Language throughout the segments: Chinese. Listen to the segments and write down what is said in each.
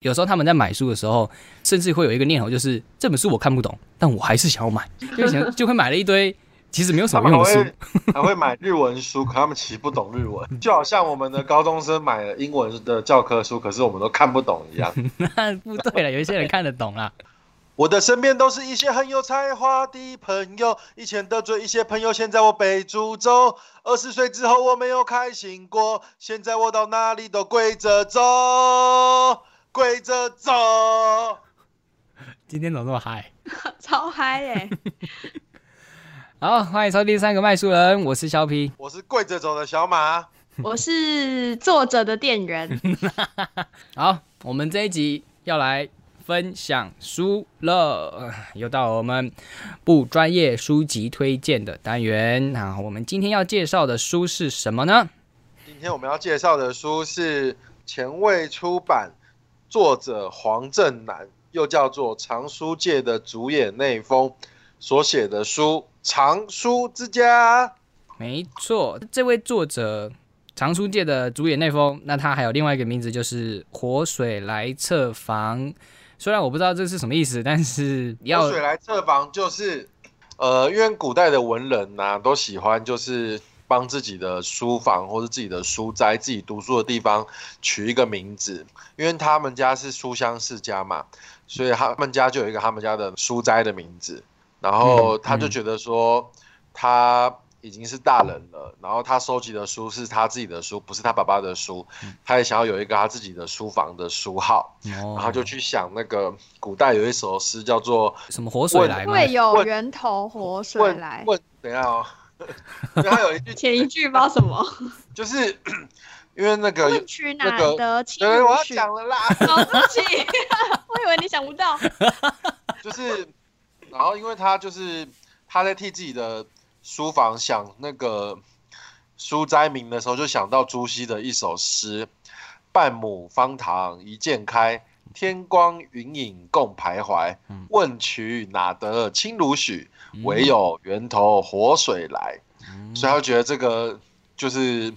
有时候他们在买书的时候，甚至会有一个念头，就是这本书我看不懂，但我还是想要买，就想就会买了一堆其实没有什么用的书会。还会买日文书，可他们其实不懂日文，就好像我们的高中生买了英文的教科书，可是我们都看不懂一样。那不对了，有一些人看得懂啦。我的身边都是一些很有才华的朋友，以前得罪一些朋友，现在我被诅咒。二十岁之后我没有开心过，现在我到哪里都跪着走，跪着走。今天怎么这么嗨？超嗨耶！好，欢迎收听三个卖书人，我是肖皮。我是跪着走的小马，我是作者的店员，好，我们这一集要来分享书了，又到我们不专业书籍推荐的单元。那我们今天要介绍的书是什么呢？今天我们要介绍的书是前卫出版，作者黄正南，又叫做藏书界的主演内丰所写的书《藏书之家》。没错，这位作者藏书界的主演内丰，那他还有另外一个名字，就是活水来测房。虽然我不知道这是什么意思，但是要活水来测房就是，呃，因为古代的文人呐、都喜欢就是帮自己的书房或是自己的书斋、自己读书的地方取一个名字，因为他们家是书香世家嘛，所以他们家就有一个他们家的书斋的名字。然后他就觉得说，他已经是大人了，然后他收集的书是他自己的书，不是他爸爸的书，他也想要有一个他自己的书房的书号。哦然后就去想那个古代有一首诗叫做什么活水来吗？会有源头活水来。问，等一下哦，他有一句 前一句不知道什么，就是 因为那个问渠哪那个得清对，我要曲？讲了啦，哦，对不起，我以为你想不到。就是然后因为他就是他在替自己的书房想那个书斋名的时候，就想到朱熹的一首诗：“半亩方塘一鉴开，天光云影共徘徊。嗯问渠哪得清如许？嗯唯有源头活水来。”嗯所以他就觉得这个就是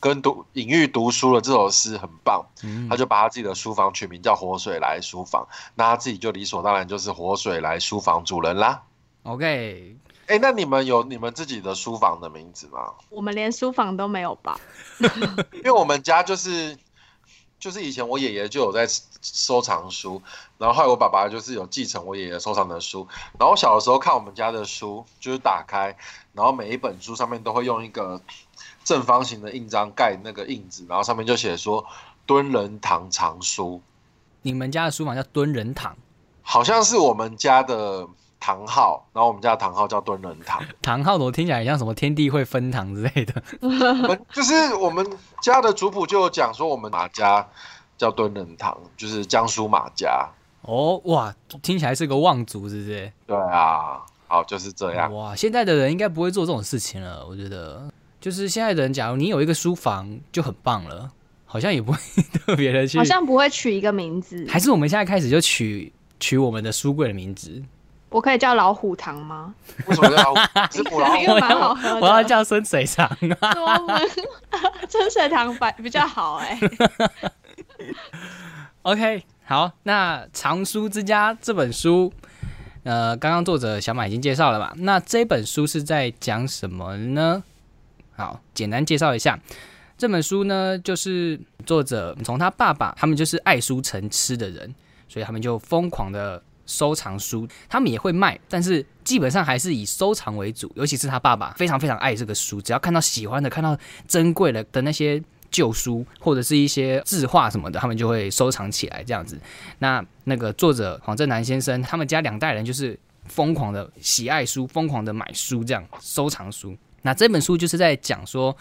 跟读隐喻读书的这首诗很棒，嗯他就把他自己的书房取名叫活水来书房，那他自己就理所当然就是活水来书房主人啦。OK，哎，那你们有你们自己的书房的名字吗？我们连书房都没有吧？因为我们家就是就是以前我爷爷就有在收藏书，然后后来我爸爸就是有继承我爷爷收藏的书，然后我小的时候看我们家的书，就是打开，然后每一本书上面都会用一个正方形的印章盖那个印子，然后上面就写说敦仁堂藏书，你们家的书房叫敦仁堂，好像是我们家的堂号，然后我们家的堂号叫敦仁堂，堂号我听起来很像什么天地会分堂之类的。就是我们家的族谱就有讲说我们马家叫敦仁堂，就是江苏马家。哦，哇，听起来是个望族，是不是？对啊，好就是这样。哇，现在的人应该不会做这种事情了，我觉得。就是现在的人，假如你有一个书房就很棒了，好像也不会 特别的去。好像不会取一个名字。还是我们现在开始就取取我们的书柜的名字，我可以叫老虎糖吗？为什么要 是虎老虎？因为蛮好喝的。我要叫深水糖啊。我们真水糖白比较好哎、OK，好，那《藏书之家》这本书，呃，刚刚作者小马已经介绍了吧？那这本书是在讲什么呢？好，简单介绍一下。这本书呢，就是作者从他爸爸，他们就是爱书成痴的人，所以他们就疯狂的收藏书，他们也会卖，但是基本上还是以收藏为主。尤其是他爸爸非常非常爱这个书，只要看到喜欢的、看到珍贵的的那些旧书或者是一些字画什么的，他们就会收藏起来这样子。那那个作者黄正南先生，他们家两代人就是疯狂的喜爱书，疯狂的买书，这样收藏书。那这本书就是在讲说。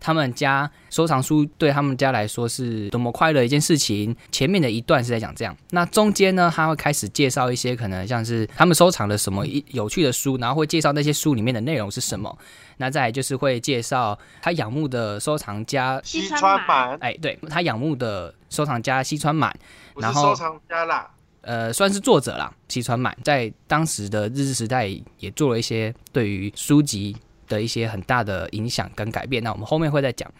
他们家收藏书对他们家来说是多么快乐的一件事情。前面的一段是在讲这样，那中间呢，他会开始介绍一些可能像是他们收藏了什么一有趣的书，然后会介绍那些书里面的内容是什么。那再来就是会介绍他仰慕的收藏家，西川川满哎，对他仰慕的收藏家西川满，然后收藏家啦，呃，算是作者啦，西川满在当时的日治时代也做了一些对于书籍的一些很大的影响跟改变。那我们后面会再讲。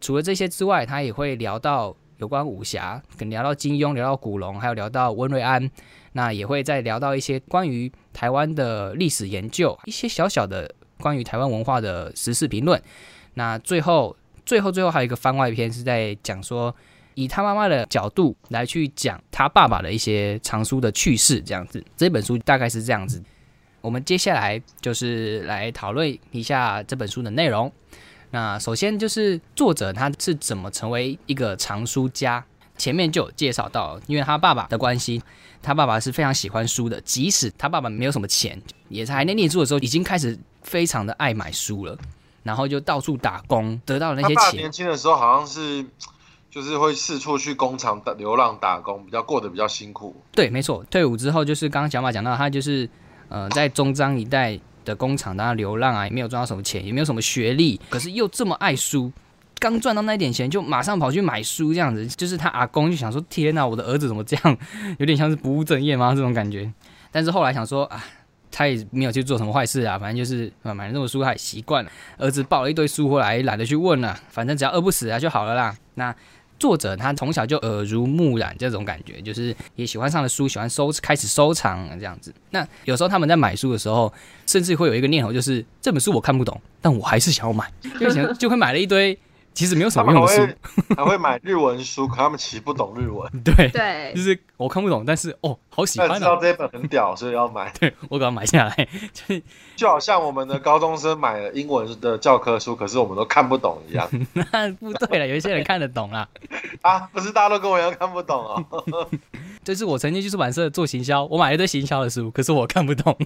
除了这些之外，他也会聊到有关武侠，可能聊到金庸，聊到古龙，还有聊到温瑞安，那也会再聊到一些关于台湾的历史研究，一些小小的关于台湾文化的时事评论。那最后，最后，最后还有一个番外篇是在讲说，以他妈妈的角度来去讲他爸爸的一些藏书的趣事，这样子。这本书大概是这样子。我们接下来就是来讨论一下这本书的内容。那首先就是作者他是怎么成为一个藏书家？前面就有介绍到，因为他爸爸的关系，他爸爸是非常喜欢书的，即使他爸爸没有什么钱，也是还在念书的时候，已经开始非常的爱买书了，然后就到处打工，得到了那些钱。年轻的时候好像是就是会四处去工厂打流浪打工，比较过得比较辛苦。对，没错。退伍之后就是刚刚小马讲到，他就是呃在中彰一带。的工厂，当流浪啊，也没有赚到什么钱，也没有什么学历，可是又这么爱书，刚赚到那点钱就马上跑去买书，这样子，就是他阿公就想说：天哪，我的儿子怎么这样？有点像是不务正业吗？这种感觉。但是后来想说啊，他也没有去做什么坏事啊，反正就是买了那么书，他也习惯了。儿子抱了一堆书回来，懒得去问了，反正只要饿不死啊就好了啦。那。作者他从小就耳濡目染这种感觉，就是也喜欢上了书，喜欢收，开始收藏这样子。那有时候他们在买书的时候，甚至会有一个念头，就是这本书我看不懂，但我还是想要买，就想就会买了一堆。其实没有什么用的书，还会买日文书，可他们其实不懂日文。对对，就是我看不懂，但是哦，好喜欢。知道这本很屌，所以要买。对我给它买下来，就 就好像我们的高中生买了英文的教科书，可是我们都看不懂一样。那不对了，有一些人看得懂啦。啊，不是大家都跟我一样看不懂哦。就是我曾经去出版社做行销，我买了一堆行销的书，可是我看不懂。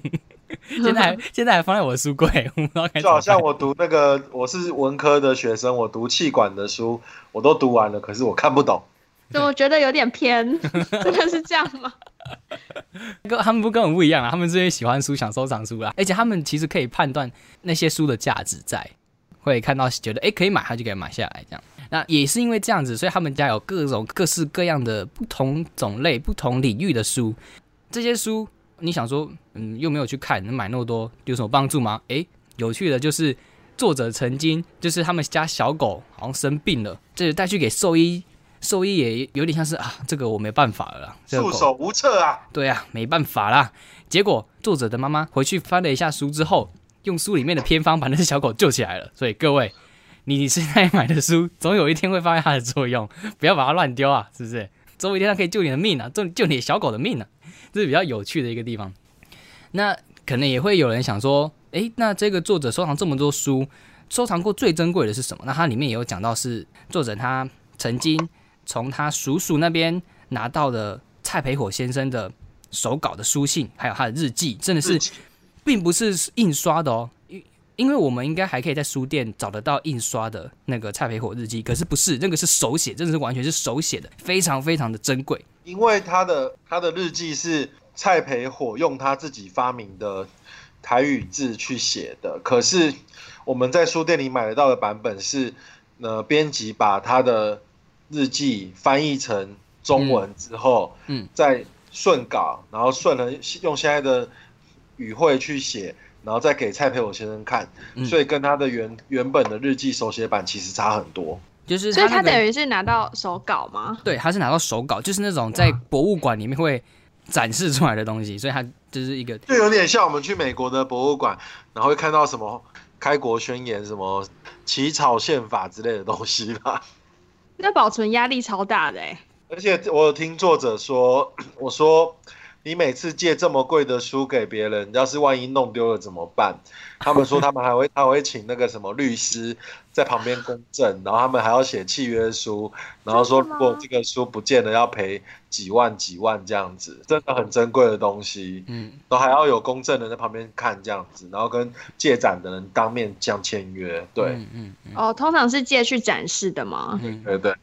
现在还 现在还放在我的书柜，我不知道该。就好像我读那个，我是文科的学生，我读气管的书，我都读完了，可是我看不懂。我觉得有点偏，真的是这样吗？跟他们不跟我不一样啊，他们这些喜欢书、想收藏书啦，而且他们其实可以判断那些书的价值在，会看到觉得哎可以买，他就给买下来这样。那也是因为这样子，所以他们家有各种各式各样的不同种类、不同领域的书。这些书，你想说，嗯，又没有去看，能买那么多有什么帮助吗？诶，有趣的就是作者曾经就是他们家小狗好像生病了，就是带去给兽医，兽医也有点像是啊，这个我没办法了，束手无策啊。对啊，没办法啦。结果作者的妈妈回去翻了一下书之后，用书里面的偏方把那只小狗救起来了。所以各位。你现在买的书，总有一天会发挥它的作用，不要把它乱丢啊，是不是？总有一天它可以救你的命啊，救救你小狗的命啊，这是比较有趣的一个地方。那可能也会有人想说，诶，那这个作者收藏这么多书，收藏过最珍贵的是什么？那它里面也有讲到，是作者他曾经从他叔叔那边拿到的蔡培火先生的手稿的书信，还有他的日记，真的是，并不是印刷的哦。因为我们应该还可以在书店找得到印刷的那个蔡培火日记，可是不是那个是手写，真的是完全是手写的，非常非常的珍贵。因为他的他的日记是蔡培火用他自己发明的台语字去写的，可是我们在书店里买得到的版本是，呃，编辑把他的日记翻译成中文之后，嗯，再顺稿，然后顺了用现在的语汇去写。然后再给蔡培火先生看，所以跟他的原原本的日记手写版其实差很多。就是，所以他等于是拿到手稿吗？对，他是拿到手稿，就是那种在博物馆里面会展示出来的东西，所以他就是一个，就有点像我们去美国的博物馆，然后会看到什么开国宣言、什么起草宪法之类的东西吧。那保存压力超大的哎！而且我有听作者说，我说。你每次借这么贵的书给别人，要是万一弄丢了怎么办？他们说他们还会 他会请那个什么律师在旁边公证，然后他们还要写契约书，然后说如果这个书不见了要赔几万几万这样子，真的很珍贵的东西，嗯，都还要有公证人在旁边看这样子，然后跟借展的人当面这样签约，对，嗯嗯，哦，通常是借去展示的吗？嗯，对对，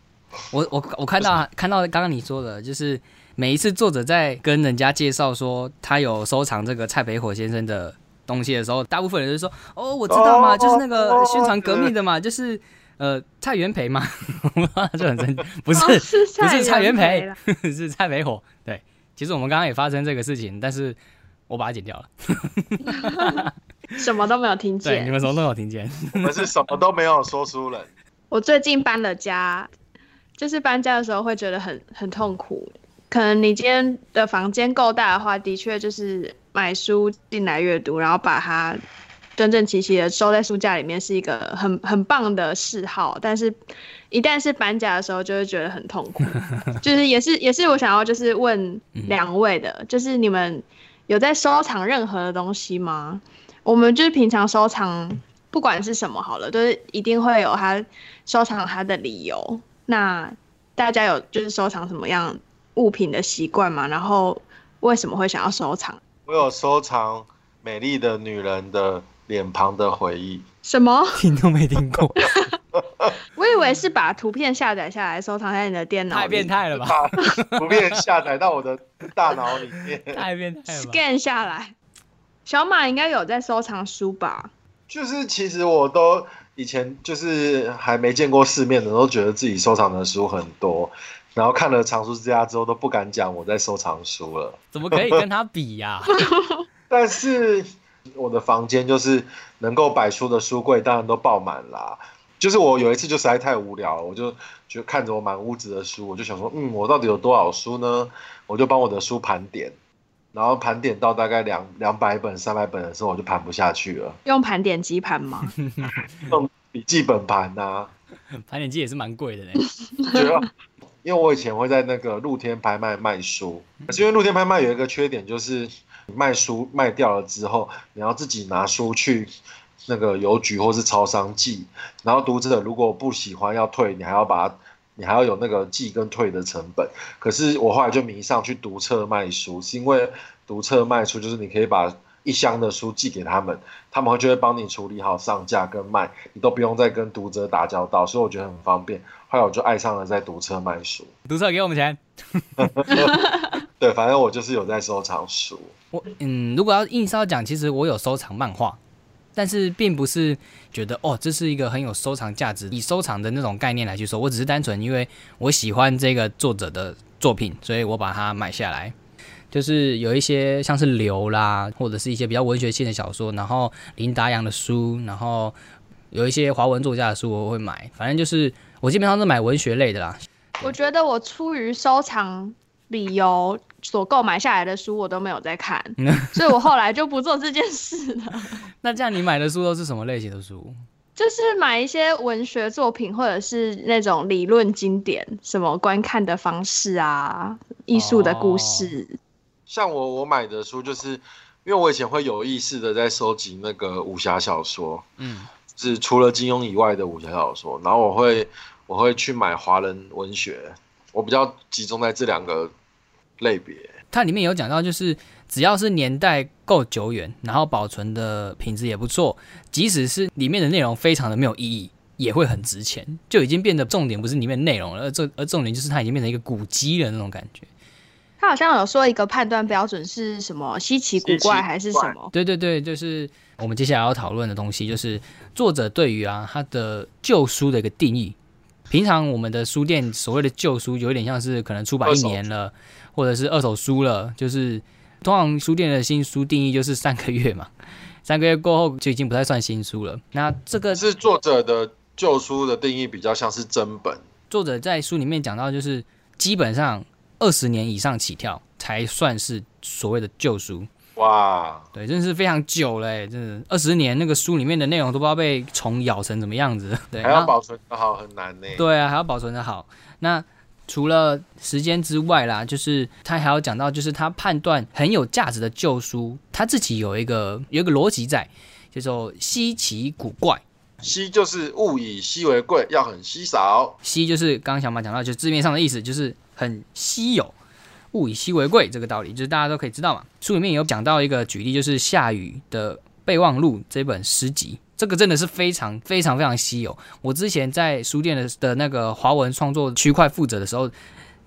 我我我看到看到刚刚你说的就是。每一次作者在跟人家介绍说他有收藏这个蔡培火先生的东西的时候，大部分人就说：“哦，我知道嘛，就是那个宣传革命的嘛，就是呃蔡元培嘛。”就很生气，不是不是蔡元培，是蔡培火。对，其实我们刚刚也发生这个事情，但是我把它剪掉了。什么都没有听见，对，你们什么都没有听见，我们是什么都没有说出来。我最近搬了家。就是搬家的时候会觉得很很痛苦。可能你今天的房间够大的话，的确就是买书进来阅读，然后把它整整齐齐的收在书架里面，是一个很很棒的嗜好。但是，一旦是搬家的时候，就会觉得很痛苦。就是也是也是我想要就是问两位的，就是你们有在收藏任何的东西吗？我们就是平常收藏，不管是什么好了，都是一定会有他收藏他的理由。那大家有就是收藏什么样？物品的习惯嘛，然后为什么会想要收藏？我有收藏美丽的女人的脸庞的回忆。什么？听都没听过。我以为是把图片下载下来收藏在你的电脑。太变态了吧！图片下载到我的大脑里面。太变态了。scan 下来。小马应该有在收藏书吧？就是其实我都以前就是还没见过世面的，都觉得自己收藏的书很多。然后看了藏书之家之后，都不敢讲我在收藏书了。怎么可以跟他比呀？但是我的房间就是能够摆书的书柜，当然都爆满啦。就是我有一次就实在太无聊了，我就就看着我满屋子的书，我就想说，嗯，我到底有多少书呢？我就帮我的书盘点，然后盘点到大概两两百本、三百本的时候，我就盘不下去了。用盘点机盘吗？用笔记本盘呐。盘点机也是蛮贵的嘞。因为我以前会在那个露天拍卖卖书，可是因为露天拍卖有一个缺点，就是卖书卖掉了之后，你要自己拿书去那个邮局或是超商寄，然后读者如果不喜欢要退，你还要把它，你还要有那个寄跟退的成本。可是我后来就迷上去读册卖书，是因为读册卖书就是你可以把一箱的书寄给他们，他们会就会帮你处理好上架跟卖，你都不用再跟读者打交道，所以我觉得很方便。后来我就爱上了在读车卖书，读车给我们钱。对，反正我就是有在收藏书。我嗯，如果要硬是要讲，其实我有收藏漫画，但是并不是觉得哦，这是一个很有收藏价值，以收藏的那种概念来去说，我只是单纯因为我喜欢这个作者的作品，所以我把它买下来。就是有一些像是流啦，或者是一些比较文学性的小说，然后林达阳的书，然后有一些华文作家的书，我会买。反正就是。我基本上是买文学类的啦。我觉得我出于收藏理由所购买下来的书，我都没有在看，所以我后来就不做这件事了。那这样你买的书都是什么类型的书？就是买一些文学作品，或者是那种理论经典，什么观看的方式啊，艺术的故事。像我我买的书，就是因为我以前会有意识的在收集那个武侠小说，嗯。是除了金庸以外的武侠小说，然后我会我会去买华人文学，我比较集中在这两个类别。它里面有讲到，就是只要是年代够久远，然后保存的品质也不错，即使是里面的内容非常的没有意义，也会很值钱，就已经变得重点不是里面内容了，而重而重点就是它已经变成一个古迹了那种感觉。他好像有说一个判断标准是什么稀奇古怪还是什么？对对对，就是我们接下来要讨论的东西，就是作者对于啊他的旧书的一个定义。平常我们的书店所谓的旧书，有点像是可能出版一年了，或者是二手书了，就是通常书店的新书定义就是三个月嘛，三个月过后就已经不太算新书了。那这个是作者的旧书的定义比较像是真本。作者在书里面讲到，就是基本上。二十年以上起跳才算是所谓的旧书哇，对，真是非常久嘞，真的二十年那个书里面的内容都不知道被虫咬成什么样子，对，还要保存的好很难呢。对啊，还要保存的好。那除了时间之外啦，就是他还要讲到，就是他判断很有价值的旧书，他自己有一个有一个逻辑在，叫做稀奇古怪。稀就是物以稀为贵，要很稀少。稀就是刚刚小马讲到，就字面上的意思，就是。很稀有，物以稀为贵，这个道理就是大家都可以知道嘛。书里面有讲到一个举例，就是夏雨的备忘录这本诗集，这个真的是非常非常非常稀有。我之前在书店的的那个华文创作区块负责的时候，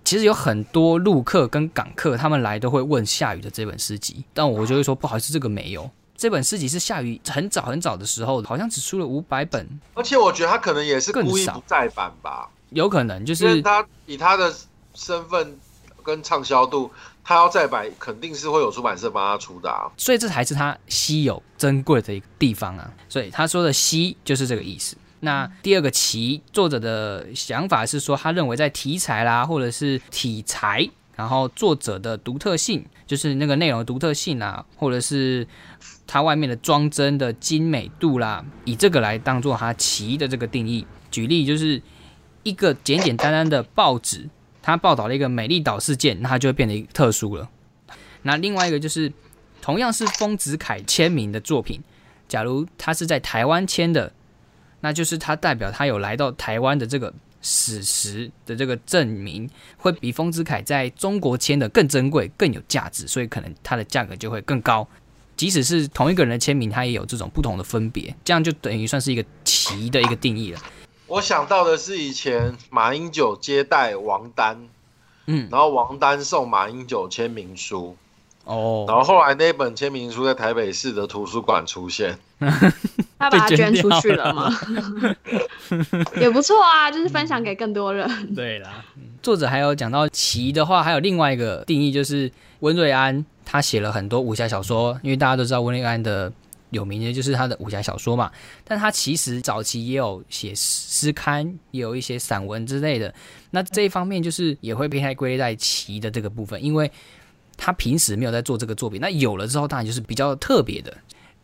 其实有很多陆客跟港客他们来都会问夏雨的这本诗集，但我就会说不好意思，这个没有。这本诗集是夏雨很早很早的时候，好像只出了五百本，而且我觉得他可能也是故意不再版吧，有可能就是他以他的。身份跟畅销度，他要再版，肯定是会有出版社帮他出的啊。所以这才是他稀有珍贵的一个地方啊。所以他说的稀就是这个意思。那第二个奇，作者的想法是说，他认为在题材啦，或者是题材，然后作者的独特性，就是那个内容的独特性啦，或者是它外面的装帧的精美度啦，以这个来当做它奇的这个定义。举例就是一个简简单单的报纸，他报道了一个美丽岛事件，那它就会变得特殊了。那另外一个就是同样是丰子恺签名的作品，假如他是在台湾签的。那就是他代表他有来到台湾的这个史实的这个证明，会比丰子恺在中国签的更珍贵、更有价值，所以可能它的价格就会更高。即使是同一个人的签名，它也有这种不同的分别，这样就等于算是一个奇的一个定义了。我想到的是以前马英九接待王丹，嗯，然后王丹送马英九签名书，哦，然后后来那本签名书在台北市的图书馆出现。他把它捐出去了吗？也不错啊，就是分享给更多人。对啦，作者还有讲到奇的话，还有另外一个定义，就是温瑞安他写了很多武侠小说，因为大家都知道温瑞安的有名的就是他的武侠小说嘛。但他其实早期也有写诗刊，也有一些散文之类的。那这一方面就是也会被他归类在奇的这个部分，因为他平时没有在做这个作品，那有了之后当然就是比较特别的。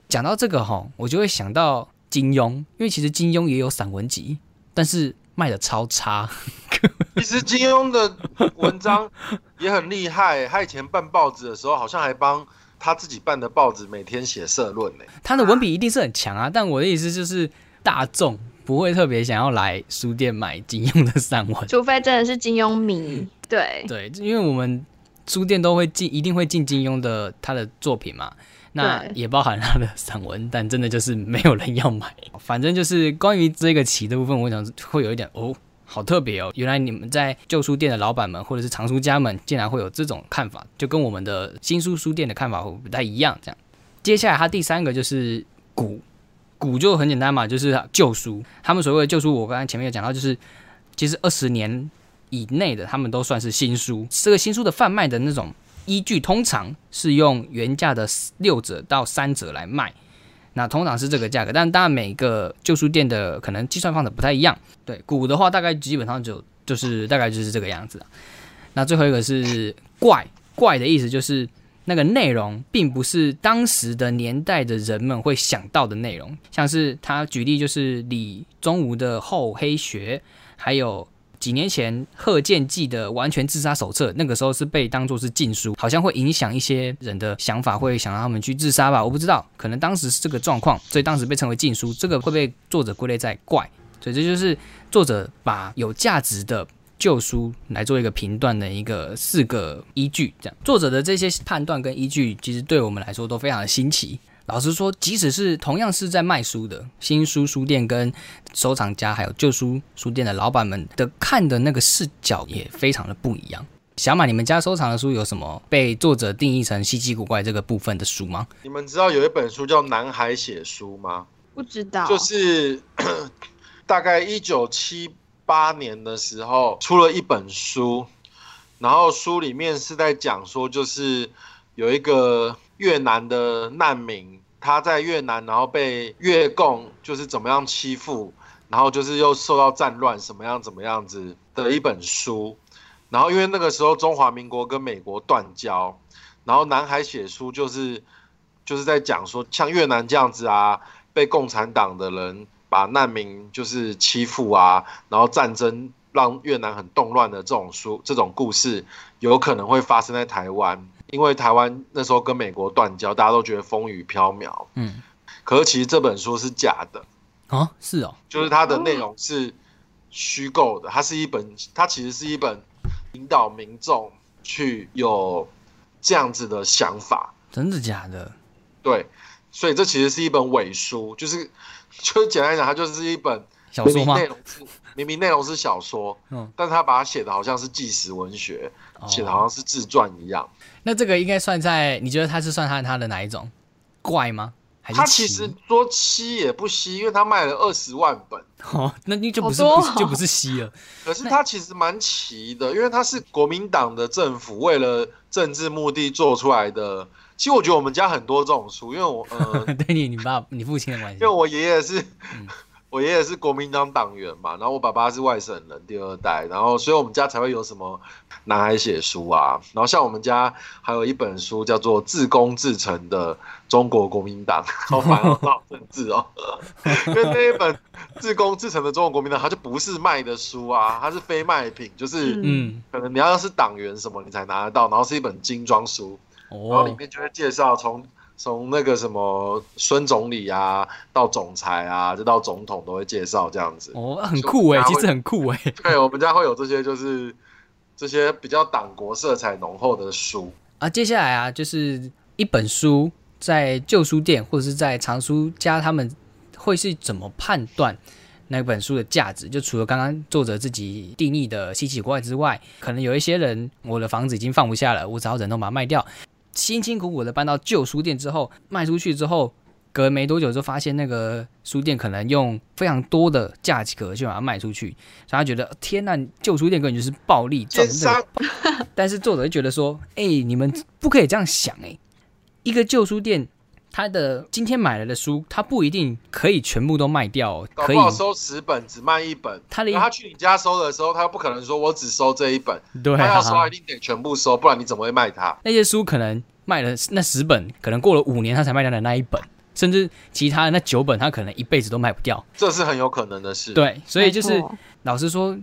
讲到这个哈，我就会想到金庸，因为其实金庸也有散文集，但是卖的超差。其实金庸的文章也很厉害，他以前办报纸的时候，好像还帮他自己办的报纸每天写社论呢。他的文笔一定是很强啊，但我的意思就是大众不会特别想要来书店买金庸的散文，除非真的是金庸迷。对对，因为我们书店都会进，一定会进金庸的他的作品嘛。那也包含他的散文，但真的就是没有人要买。反正就是关于这个棋的部分，我想会有一点哦，好特别哦。原来你们在旧书店的老板们或者是藏书家们，竟然会有这种看法，就跟我们的新书书店的看法会不太一样。这样，接下来他第三个就是古，古就很简单嘛，就是旧书。他们所谓的旧书，我刚才前面有讲到，就是其实二十年以内的，他们都算是新书。这个新书的贩卖的那种。依据通常是用原价的六折到三折来卖，那通常是这个价格，但当然每个旧书店的可能计算方式不太一样。对，古的话大概基本上就就是大概就是这个样子。那最后一个是怪，怪的意思就是那个内容并不是当时的年代的人们会想到的内容，像是他举例就是李宗吾的《厚黑学》，还有。几年前，贺建记的完全自杀手册，那个时候是被当作是禁书，好像会影响一些人的想法，会想让他们去自杀吧？我不知道，可能当时是这个状况，所以当时被称为禁书。这个会被作者归类在怪，所以这就是作者把有价值的旧书来做一个评断的一个四个依据。这样，作者的这些判断跟依据，其实对我们来说都非常的新奇。老实说，即使是同样是在卖书的新书书店跟收藏家，还有旧书书店的老板们的看的那个视角也非常的不一样。小马，你们家收藏的书有什么被作者定义成稀奇古怪这个部分的书吗？你们知道有一本书叫《南海写书》吗？不知道，就是大概一九七八年的时候出了一本书，然后书里面是在讲说，就是有一个。越南的难民，他在越南，然后被越共就是怎么样欺负，然后就是又受到战乱，什么样怎么样子的一本书。然后因为那个时候中华民国跟美国断交，然后南海写书就是就是在讲说，像越南这样子啊，被共产党的人把难民就是欺负啊，然后战争让越南很动乱的这种书，这种故事有可能会发生在台湾。因为台湾那时候跟美国断交，大家都觉得风雨飘渺。嗯，可是其实这本书是假的啊，是哦，就是它的内容是虚构的，它是一本，它其实是一本引导民众去有这样子的想法。真的假的？对，所以这其实是一本伪书，就是就是简单讲，它就是一本小说吗？内容是明明内容是小说，嗯，但是他把它写的好像是纪实文学，写的好像是自传一样。那这个应该算在？你觉得他是算他他的哪一种怪吗？还是他其实说稀也不稀，因为他卖了二十万本。哦，那你就不是就不是稀了。可是他其实蛮奇的，因为他是国民党的政府为了政治目的做出来的。其实我觉得我们家很多这种书，因为我呃，对你你爸你父亲的关系，因为我爷爷是。我爷爷是国民党党员嘛，然后我爸爸是外省人第二代，然后所以我们家才会有什么男孩写书啊，然后像我们家还有一本书叫做《自工自成的中国国民党》，好烦哦，好政治哦，因为那一本《自工自成的中国国民党》它就不是卖的书啊，它是非卖品，就是嗯，可能你要是党员什么你才拿得到，然后是一本精装书，然后里哦，面就会介绍从从那个什么孙总理啊，到总裁啊，就到总统都会介绍这样子。哦，很酷哎，其实很酷哎。对，我们家会有这些，就是这些比较党国色彩浓厚的书。啊，接下来啊，就是一本书在旧书店或者是在藏书家，他们会是怎么判断那本书的价值？就除了刚刚作者自己定义的稀奇古怪之外，可能有一些人，我的房子已经放不下了，我只好忍痛把它卖掉，辛辛苦苦的搬到旧书店之后，卖出去之后。隔没多久就发现那个书店可能用非常多的价格就把它卖出去，所以他觉得天呐，旧书店根本就是暴利赚奸的但是作者就觉得说，哎、你们不可以这样想、哎，一个旧书店，它的今天买来的书，他不一定可以全部都卖掉、哦，可以收十本只卖一本。他的他去你家收的时候，他不可能说我只收这一本，对他要收啊一，定得全部收，不然你怎么会卖他？那些书可能卖了那十本，可能过了五年他才卖掉的那一本，甚至其他的那九本，他可能一辈子都卖不掉。这是很有可能的事。，对，所以就是老实说，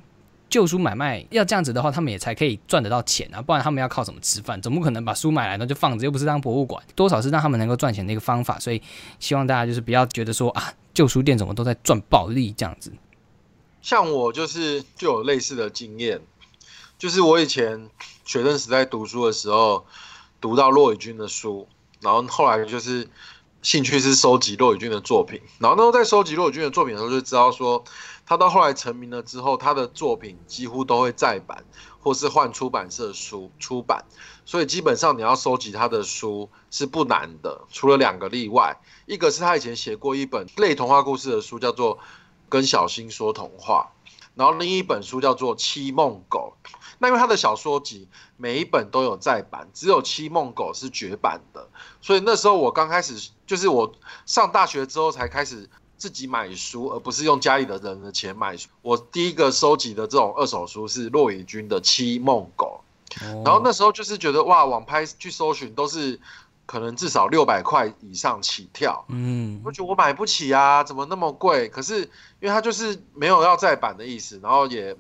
旧书买卖要这样子的话，他们也才可以赚得到钱啊，不然他们要靠什么吃饭？总不可能把书买来呢就放着，又不是当博物馆，多少是让他们能够赚钱的一个方法。所以希望大家就是不要觉得说啊，旧书店怎么都在赚暴利这样子。像我就是就有类似的经验，就是我以前学生时代读书的时候，读到骆以军的书，然后后来就是兴趣是收集骆以军的作品，然后那时候在收集骆以军的作品的时候，就知道说他到后来成名了之后，他的作品几乎都会再版或是换出版社书出版，所以基本上你要收集他的书是不难的，除了两个例外，一个是他以前写过一本类童话故事的书，叫做《跟小新说童话》，然后另一本书叫做《七梦狗》。那因为他的小说集每一本都有再版，只有《七梦狗》是绝版的，所以那时候我刚开始就是我上大学之后才开始自己买书，而不是用家里的人的钱买书。我第一个收集的这种二手书是骆以军的《七梦狗》。然然后那时候就是觉得哇，网拍去搜寻都是可能至少六百块以上起跳，嗯我觉得我买不起啊，怎么那么贵？可是因为它就是没有要再版的意思，然后也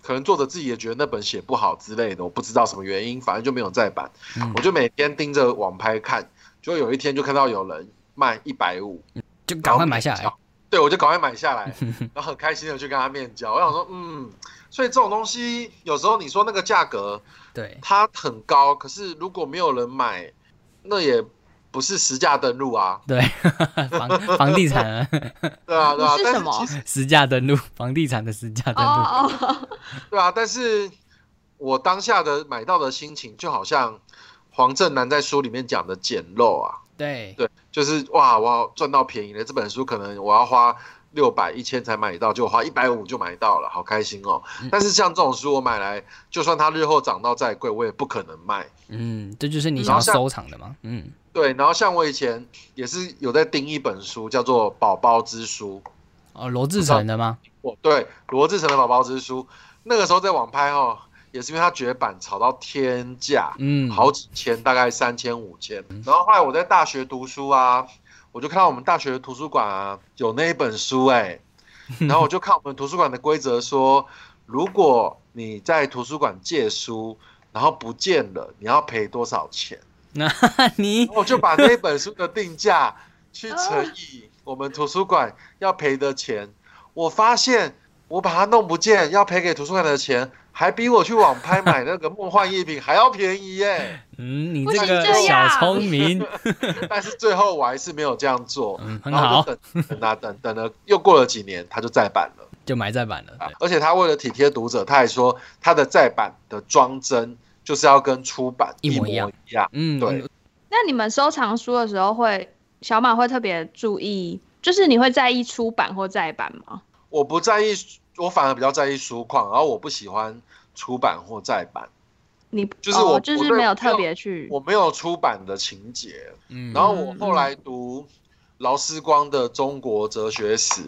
可能作者自己也觉得那本写不好之类的，我不知道什么原因，反正就没有再版。嗯我就每天盯着网拍看，就有一天就看到有人卖一百五，就赶快买下来。对，我就赶快买下来，然后很开心的去跟他面交。我想说，嗯，所以这种东西有时候你说那个价格对，它很高，可是如果没有人买，那也不是实价登录啊，对，房房地产啊，对啊，对啊。但是什么其实实价登录，房地产的实价登录。对啊，但是我当下的买到的心情，就好像黄正南在书里面讲的捡漏啊，对，对，就是哇，我要赚到便宜了，这本书可能我要花六百、一千才买到，就花一百五就买到了，好开心哦。但是像这种书我买来，就算它日后涨到再贵，我也不可能卖。嗯，这就是你想要收藏的嘛。嗯，对，然后像我以前也是有在盯一本书，叫做《宝宝之书》。哦，罗志成的吗？哦对罗志成的《宝宝之书》，那个时候在网拍哦，也是因为它绝版炒到天价，嗯，好几千，大概三千五千。然后后来我在大学读书啊，我就看到我们大学的图书馆啊有那一本书哎、然后我就看我们图书馆的规则说，如果你在图书馆借书，然后不见了，你要赔多少钱？那你我就把那本书的定价去 乘以我们图书馆要赔的钱，我发现我把它弄不见，要赔给图书馆的钱，还比我去网拍买那个梦幻一品还要便宜耶。嗯，你这个小聪明 但是最后我还是没有这样做，嗯，很好，就等等啊等等了，又过了几年，他就再版了。就埋再版了。对而且他为了体贴读者，他还说他的再版的装帧就是要跟出版一模一样一样。嗯，对那你们收藏书的时候会，小马会特别注意，就是你会在意出版或再版吗？我不在意，我反而比较在意书况，然后我不喜欢出版或再版，你就是我哦、就是没有特别去我没有出版的情节。嗯，然后我后来读劳思光的《中国哲学史》，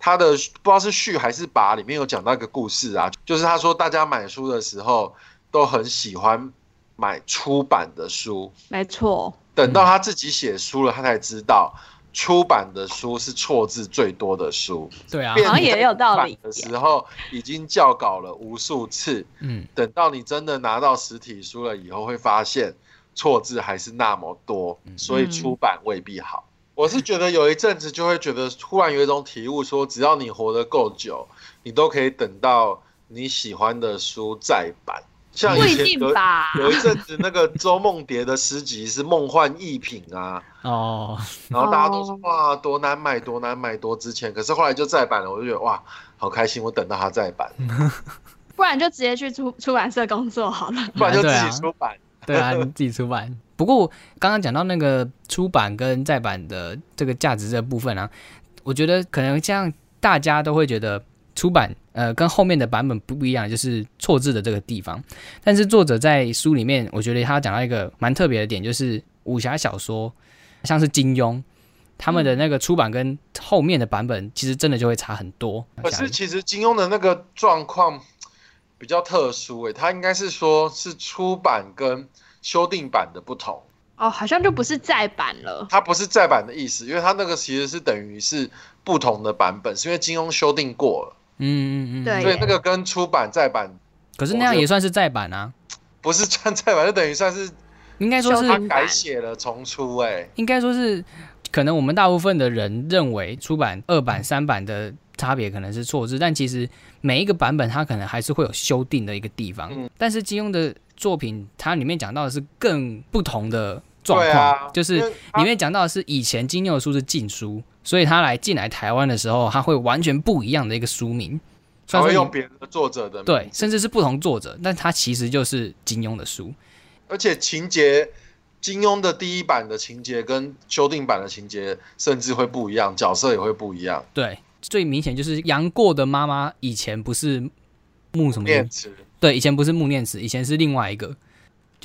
他的不知道是序还是跋里面有讲到一个故事啊，就是他说大家买书的时候都很喜欢买出版的书，没错，等到他自己写书了，他才知道出版的书是错字最多的书。对啊，变好像也有道理的时候已经校稿了无数次，嗯，等到你真的拿到实体书了以后，会发现错字还是那么多，所以出版未必好。我是觉得有一阵子就会觉得，突然有一种体悟，说只要你活得够久，你都可以等到你喜欢的书再版。像不一以前有定吧？有一阵子，那个周梦蝶的诗集是梦幻逸品啊，哦，然后大家都说哦哇多难买多难买多值钱，可是后来就再版了，我就觉得哇好开心，我等到它再版，不然就直接去出出版社工作好了。不然就自己出版。对啊，你自己出版。不过刚刚讲到那个出版跟再版的这个价值这部分啊，我觉得可能这样大家都会觉得出版呃跟后面的版本不不一样，就是错字的这个地方。但是作者在书里面，我觉得他讲到一个蛮特别的点，就是武侠小说，像是金庸。他们的那个出版跟后面的版本，其实真的就会差很多。可是其实金庸的那个状况比较特殊诶，他应该是说是出版跟修订版的不同，哦，好像就不是再版了。它不是再版的意思，因为它那个其实是等于是不同的版本，是因为金庸修订过了，嗯嗯嗯，对所以那个跟出版再版可是那样也算是再版啊，不是算再版，就等于算是应该说是他改写了重出哎。应该说是，可能我们大部分的人认为出版二版、三版的差别可能是错字，但其实每一个版本它可能还是会有修订的一个地方。嗯但是金庸的作品，它里面讲到的是更不同的状对况，啊，就是里面讲到的是以前金庸的书是禁书，所以他来进来台湾的时候，他会完全不一样的一个书名，他会用别人的作者的名对，甚至是不同作者，但他其实就是金庸的书。而且情节，金庸的第一版的情节跟修订版的情节甚至会不一样，角色也会不一样。对，最明显就是杨过的妈妈以前不是穆什么念慈，对，以前不是穆念慈，以前是另外一个。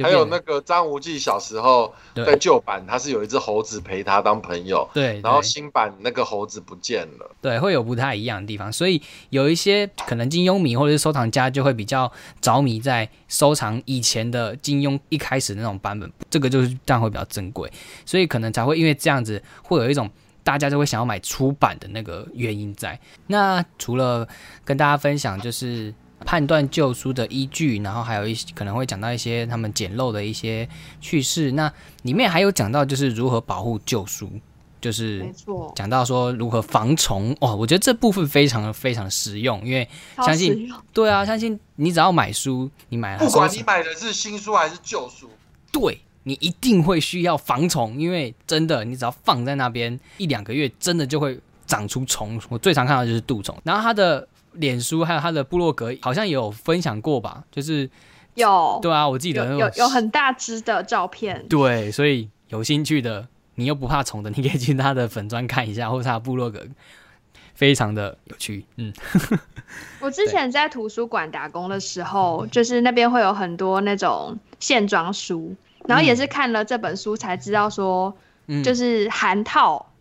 就还有那个张无忌小时候在旧版，他是有一只猴子陪他当朋友，对，然后新版那个猴子不见了。对会有不太一样的地方，所以有一些可能金庸迷或者是收藏家就会比较着迷在收藏以前的金庸一开始那种版本，这个就是这样会比较珍贵，所以可能才会因为这样子会有一种。大家就会想要买出版的那个原因在。那除了跟大家分享就是判断旧书的依据，然后还有一些可能会讲到一些他们简陋的一些趣事。那里面还有讲到就是如何保护旧书，就是没错，讲到说如何防虫哦，我觉得这部分非常的非常实用，因为相信对啊，相信你只要买书，你买了不管你买的是新书还是旧书，对你一定会需要防虫，因为真的你只要放在那边一两个月，真的就会长出虫。我最常看到就是杜虫，然后它的脸书还有他的部落格好像也有分享过吧，就是有对啊，我记得有有有很大只的照片，对，所以有兴趣的你又不怕虫的，你可以去他的粉砖看一下，或者他的部落格，非常的有趣。嗯，我之前在图书馆打工的时候，就是那边会有很多那种线装书，然后也是看了这本书才知道说，嗯就是韩套，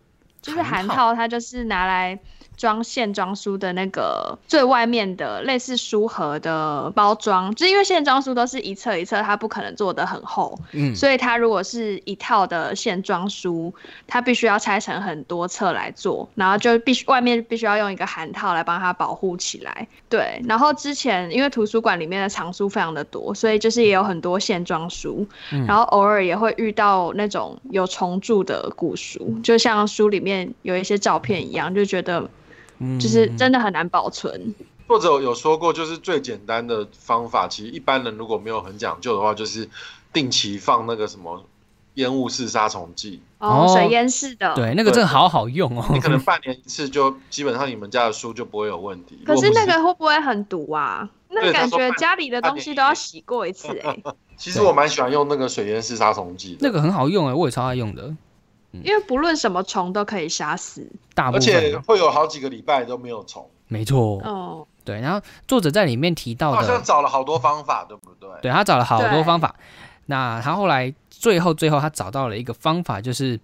就是韩套，它就是拿来装线装书的那个最外面的类似书盒的包装，就是因为线装书都是一册一册，它不可能做的很厚，嗯，所以它如果是一套的线装书，它必须要拆成很多册来做，然后就必须外面必须要用一个函套来帮它保护起来。对，然后之前因为图书馆里面的藏书非常的多，所以就是也有很多线装书，嗯然后偶尔也会遇到那种有重铸的古书，就像书里面有一些照片一样，就觉得嗯就是真的很难保存。作者有说过，就是最简单的方法，其实一般人如果没有很讲究的话，就是定期放那个什么烟雾式杀虫剂。哦，哦水烟式的。。对那个真的好好用哦。你可能半年一次就，基本上你们家的书就不会有问题。可是那个会不会很毒啊？那感觉家里的东西都要洗过一次哎、其实我蛮喜欢用那个水烟式杀虫剂的，那个很好用哎，我也超爱用的，因为不论什么虫都可以杀死。大部而且分会有好几个礼拜都没有虫。没错。哦，对，然后作者在里面提到好像的，找了好多方法，对不对？对他找了好多方法。那他后来最后最后他找到了一个方法，就是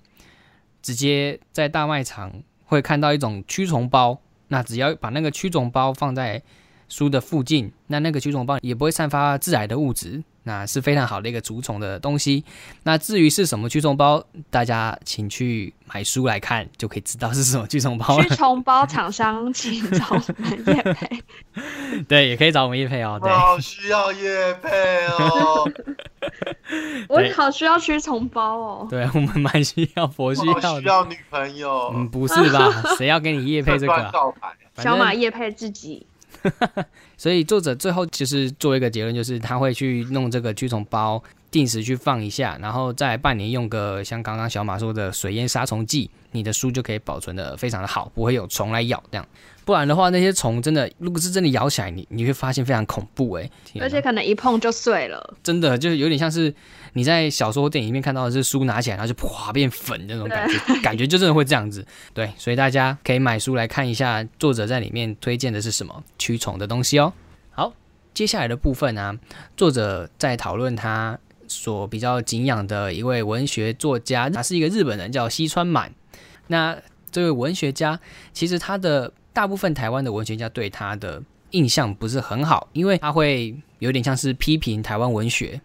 直接在大卖场会看到一种驱虫包，那只要把那个驱虫包放在书的附近，那那个驱虫包也不会散发致癌的物质。那是非常好的一个除虫的东西。那至于是什么驱虫包，大家请去买书来看，就可以知道是什么驱虫包驱虫包厂商请找我们叶配。对，也可以找我们叶配哦。对，好需要叶配哦。我好需要驱虫包哦。对我们蛮需要，佛需要，需要女朋友。嗯，不是吧？谁要给你叶配这个？小马叶配自己。所以作者最后其实做一个结论，就是他会去弄这个驱虫包，定时去放一下，然后再半年用个像刚刚小马说的水淹杀虫剂，你的书就可以保存的非常的好，不会有虫来咬这样。不然的话，那些虫真的，如果是真的咬起来，你你会发现非常恐怖哎，而且可能一碰就碎了。真的就是有点像是你在小说电影里面看到的是书拿起来然后就哗变粉那种感觉，感觉就真的会这样子。对，所以大家可以买书来看一下，作者在里面推荐的是什么驱虫的东西哦。好，接下来的部分呢，作者在讨论他所比较敬仰的一位文学作家，他是一个日本人，叫西川满。那这位文学家其实他的大部分台湾的文学家对他的印象不是很好，因为他会有点像是批评台湾文学。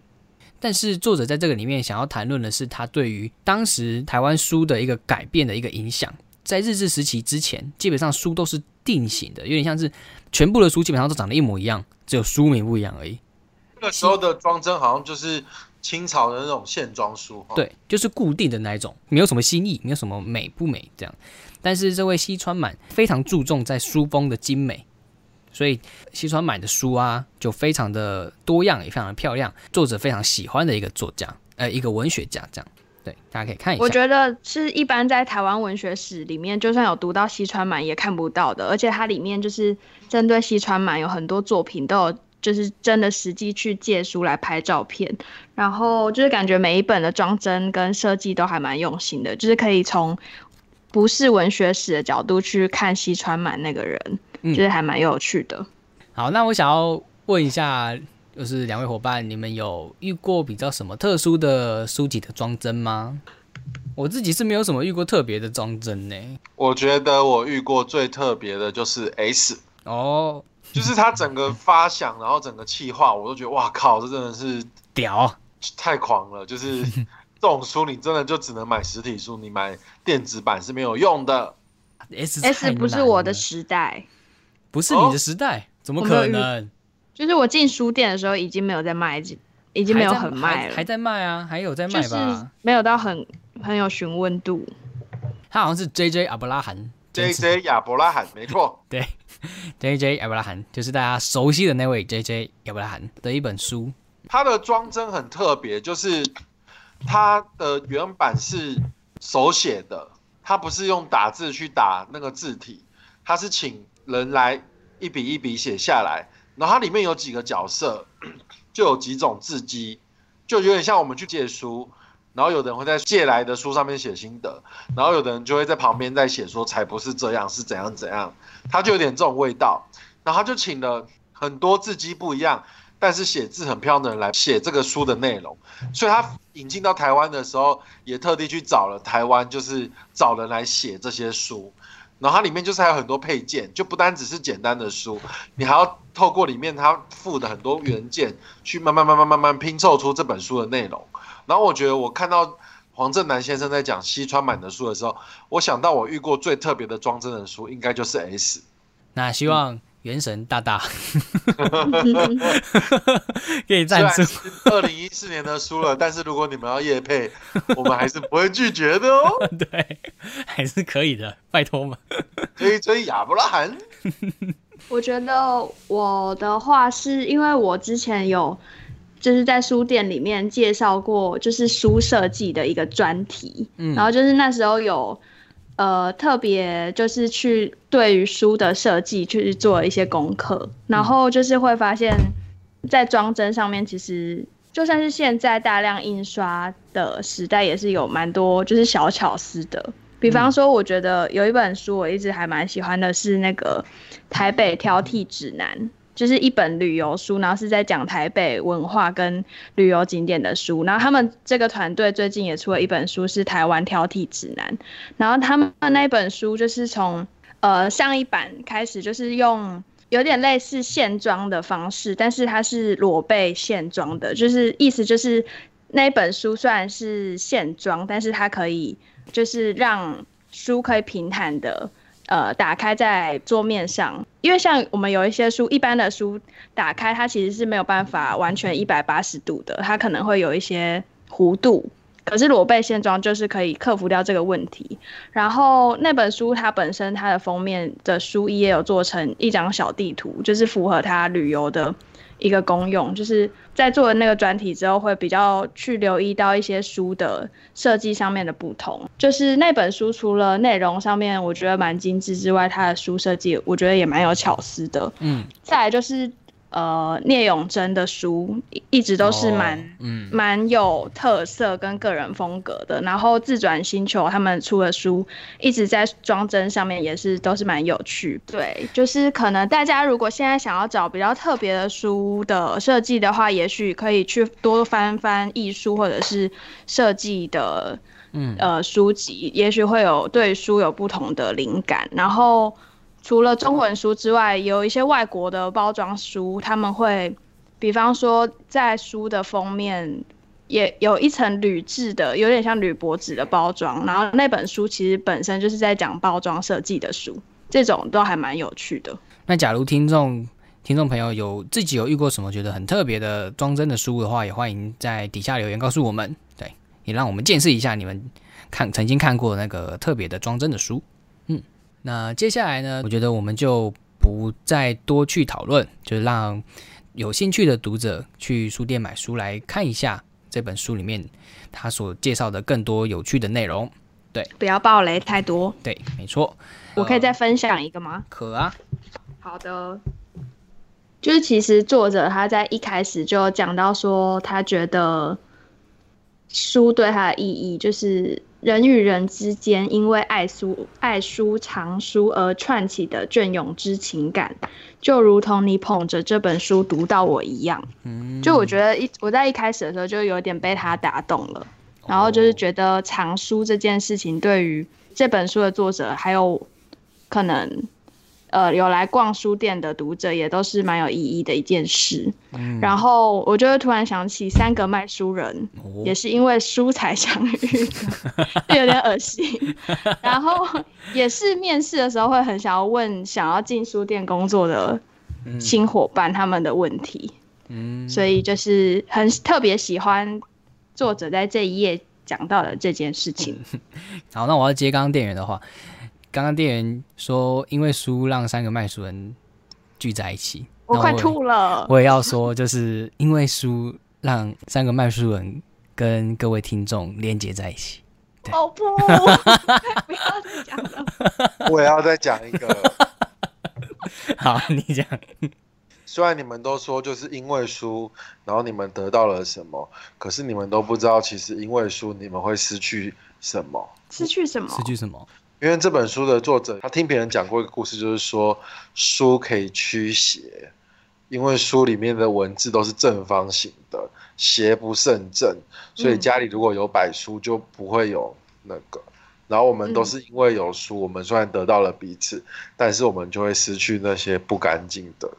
但是作者在这个里面想要谈论的是他对于当时台湾书的一个改变的一个影响。在日治时期之前，基本上书都是定型的，有点像是全部的书基本上都长得一模一样，只有书名不一样而已。那个时候的装帧好像就是清朝的那种线装书，对，就是固定的那一种，没有什么新意，没有什么美不美这样。但是这位西川满非常注重在书风的精美，所以西川满的书啊就非常的多样，也非常的漂亮，作者非常喜欢的一个作家，呃，一个文学家这样。对，大家可以看一下。我觉得是一般在台湾文学史里面，就算有读到西川满也看不到的，而且它里面就是针对西川满有很多作品都有，就是真的实际去借书来拍照片，然后就是感觉每一本的装帧跟设计都还蛮用心的，就是可以从。不是文学史的角度去看西川满那个人，就是还蛮有趣的。好，那我想要问一下，就是两位伙伴，你们有遇过比较什么特殊的书籍的装帧吗？我自己是没有什么遇过特别的装帧呢。我觉得我遇过最特别的就是 S 哦，就是它整个发想，然后整个气化，我都觉得哇靠，这真的是屌，太狂了，就是。这种书你真的就只能买实体书，你买电子版是没有用的。S S 不是我的时代，不是你的时代，怎么可能？就是我进书店的时候已经没有在卖，已经没有很卖了，还在卖啊，还有在卖吧？没有到很很有询问度。他好像是 J J 阿伯拉罕，J J 亚伯拉罕，没错，对，J J 亚伯拉罕就是大家熟悉的那位 J J 亚伯拉罕的一本书。它的装帧很特别，就是。它的原版是手写的，它不是用打字去打那个字体，它是请人来一笔一笔写下来。然后它里面有几个角色，就有几种字迹，就有点像我们去借书，然后有的人会在借来的书上面写心得，然后有的人就会在旁边在写说才不是这样，是怎样怎样，他就有点这种味道。然后他就请了很多字迹不一样。但是写字很漂亮的人来写这个书的内容，所以他引进到台湾的时候，也特地去找了台湾，就是找人来写这些书。然后它里面就是还有很多配件，就不单只是简单的书，你还要透过里面它附的很多原件，去慢慢慢慢慢慢拼凑出这本书的内容。然后我觉得我看到黄正南先生在讲西川满的书的时候，我想到我遇过最特别的装帧的书，应该就是 S。那希望。元神大大，可以赞助。二零一四年的输了，但是如果你们要夜配，我们还是不会拒绝的哦。对，还是可以的，拜托嘛。追追亚伯拉罕。我觉得我的话是因为我之前有就是在书店里面介绍过，就是书设计的一个专题，嗯，然后就是那时候有。呃，特别就是去对于书的设计去做一些功课，然后就是会发现，在装帧上面，其实就算是现在大量印刷的时代，也是有蛮多就是小巧思的。比方说，我觉得有一本书我一直还蛮喜欢的，是那个《台北挑剔指南》。就是一本旅游书，然后是在讲台北文化跟旅游景点的书。然后他们这个团队最近也出了一本书，是《台湾挑剔指南》。然后他们那本书就是从呃上一版开始就是用有点类似线装的方式，但是它是裸背线装的，就是意思就是那本书虽然是线装，但是它可以就是让书可以平坦的。呃，打开在桌面上，因为像我们有一些书，一般的书打开它其实是没有办法完全一百八十度的，它可能会有一些弧度。可是裸背线装就是可以克服掉这个问题。然后那本书它本身它的封面的书衣也有做成一张小地图，就是符合它旅游的。一个功用，就是在做了那个专题之后，会比较去留意到一些书的设计上面的不同。就是那本书除了内容上面我觉得蛮精致之外，它的书设计我觉得也蛮有巧思的。嗯，再来就是。呃，聂永贞的书一直都是蛮嗯蛮有特色跟个人风格的。然后自转星球他们出的书一直在装帧上面也是都是蛮有趣。对，就是可能大家如果现在想要找比较特别的书的设计的话，也许可以去多翻翻艺术或者是设计的嗯呃书籍，也许会有对书有不同的灵感。然后。除了中文书之外，有一些外国的包装书，他们会，比方说在书的封面也有一层铝制的，有点像铝箔纸的包装。然后那本书其实本身就是在讲包装设计的书，这种都还蛮有趣的。那假如听众听众朋友有自己有遇过什么觉得很特别的装帧的书的话，也欢迎在底下留言告诉我们，对，也让我们见识一下你们看曾经看过那个特别的装帧的书。那接下来呢？我觉得我们就不再多去讨论，就是让有兴趣的读者去书店买书来看一下这本书里面他所介绍的更多有趣的内容。对，不要暴雷太多。对，没错。我可以再分享一个吗？可啊。好的。就是其实作者他在一开始就讲到说，他觉得书对他的意义就是。人与人之间因为爱书、爱书藏书而串起的隽永之情感，就如同你捧着这本书读到我一样。嗯，就我觉得一我在一开始的时候就有点被他打动了，然后就是觉得藏书这件事情对于这本书的作者还有可能。呃，有来逛书店的读者也都是蛮有意义的一件事。嗯，然后我就会突然想起三个卖书人，也是因为书才相遇的，有点恶心。然后也是面试的时候会很想要问想要进书店工作的新伙伴他们的问题。嗯，所以就是很特别喜欢作者在这一页讲到的这件事情。好，那我要接刚刚店员的话。刚刚店员说，因为书让三个卖书人聚在一起，我快吐了。我也要说，就是因为书让三个卖书人跟各位听众连接在一起。哦不，不要再讲了。我也要再讲一个。好，你讲。虽然你们都说就是因为书，然后你们得到了什么，可是你们都不知道，其实因为书你们会失去什么？失去什么？失去什么？因为这本书的作者，他听别人讲过一个故事，就是说书可以驱邪，因为书里面的文字都是正方形的，邪不胜正，所以家里如果有摆书，就不会有那个。然后我们都是因为有书，我们虽然得到了彼此，但是我们就会失去那些不干净的。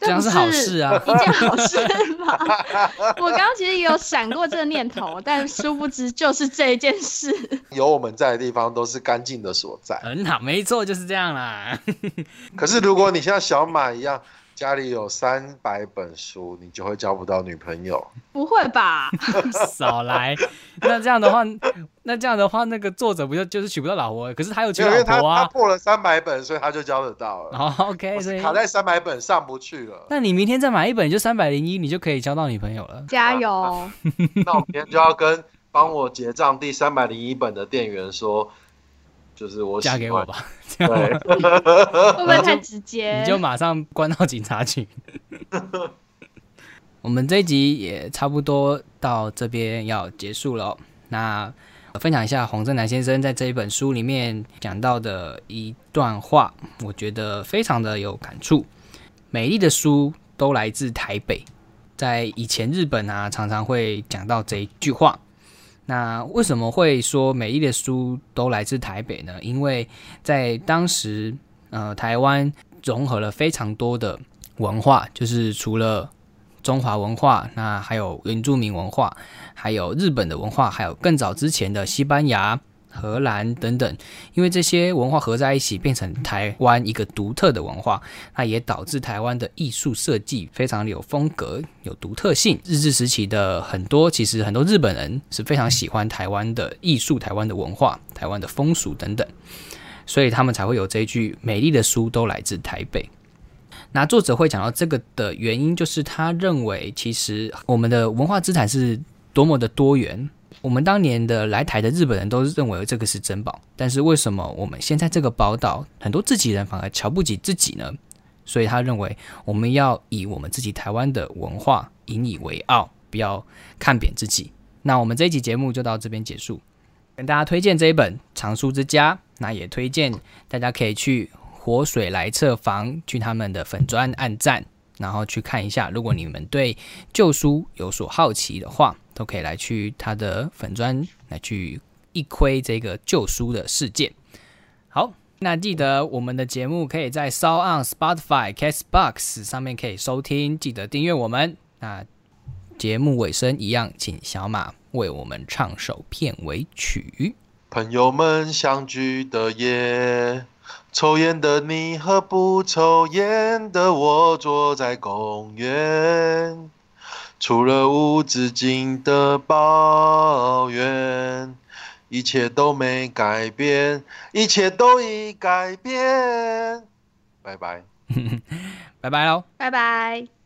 这样是好事啊，一件好事吗？我刚刚其实也有闪过这个念头，但殊不知就是这一件事。有我们在的地方都是干净的所在，很好，没错，就是这样啦。可是如果你像小马一样。家里有三百本书，你就会交不到女朋友？不会吧？少来！那这样的话，那这样的话，那个作者不就就是娶不到老婆？可是他有娶老婆啊！他破了三百本，所以他就交得到了。哦，OK，所以卡在三百本上不去了。那你明天再买一本，就三百零一，你就可以交到女朋友了。加油！那我明天就要跟帮我结账第三百零一本的店员说。就是我嫁给我吧，这样，会不会太直接？你就马上关到警察局。我们这一集也差不多到这边要结束了。那分享一下洪正南先生在这一本书里面讲到的一段话，我觉得非常的有感触。美丽的书都来自台北，在以前日本啊，常常会讲到这一句话。那为什么会说美丽的书都来自台北呢？因为在当时，呃，台湾融合了非常多的文化，就是除了中华文化，那还有原住民文化，还有日本的文化，还有更早之前的西班牙。荷兰等等，因为这些文化合在一起，变成台湾一个独特的文化，那也导致台湾的艺术设计非常有风格、有独特性。日治时期的很多，其实很多日本人是非常喜欢台湾的艺术、台湾的文化、台湾的风俗等等，所以他们才会有这一句“美丽的书都来自台北”。那作者会讲到这个的原因，就是他认为，其实我们的文化资产是多么的多元。我们当年的来台的日本人都认为这个是珍宝，但是为什么我们现在这个宝岛很多自己人反而瞧不起自己呢？所以他认为我们要以我们自己台湾的文化引以为傲，不要看扁自己。那我们这一集节目就到这边结束，跟大家推荐这一本《藏书之家》，那也推荐大家可以去活水来测房，去他们的粉砖按赞，然后去看一下。如果你们对旧书有所好奇的话。都可以来去他的粉砖来去一窥这个旧书的世界。好，那记得我们的节目可以在 s o n Spotify、Castbox 上面可以收听，记得订阅我们。那节目尾声一样，请小马为我们唱首片尾曲。朋友们相聚的夜，抽烟的你和不抽烟的我坐在公园。除了无止境的抱怨，一切都没改变，一切都已改变。拜拜，拜拜喽，拜拜。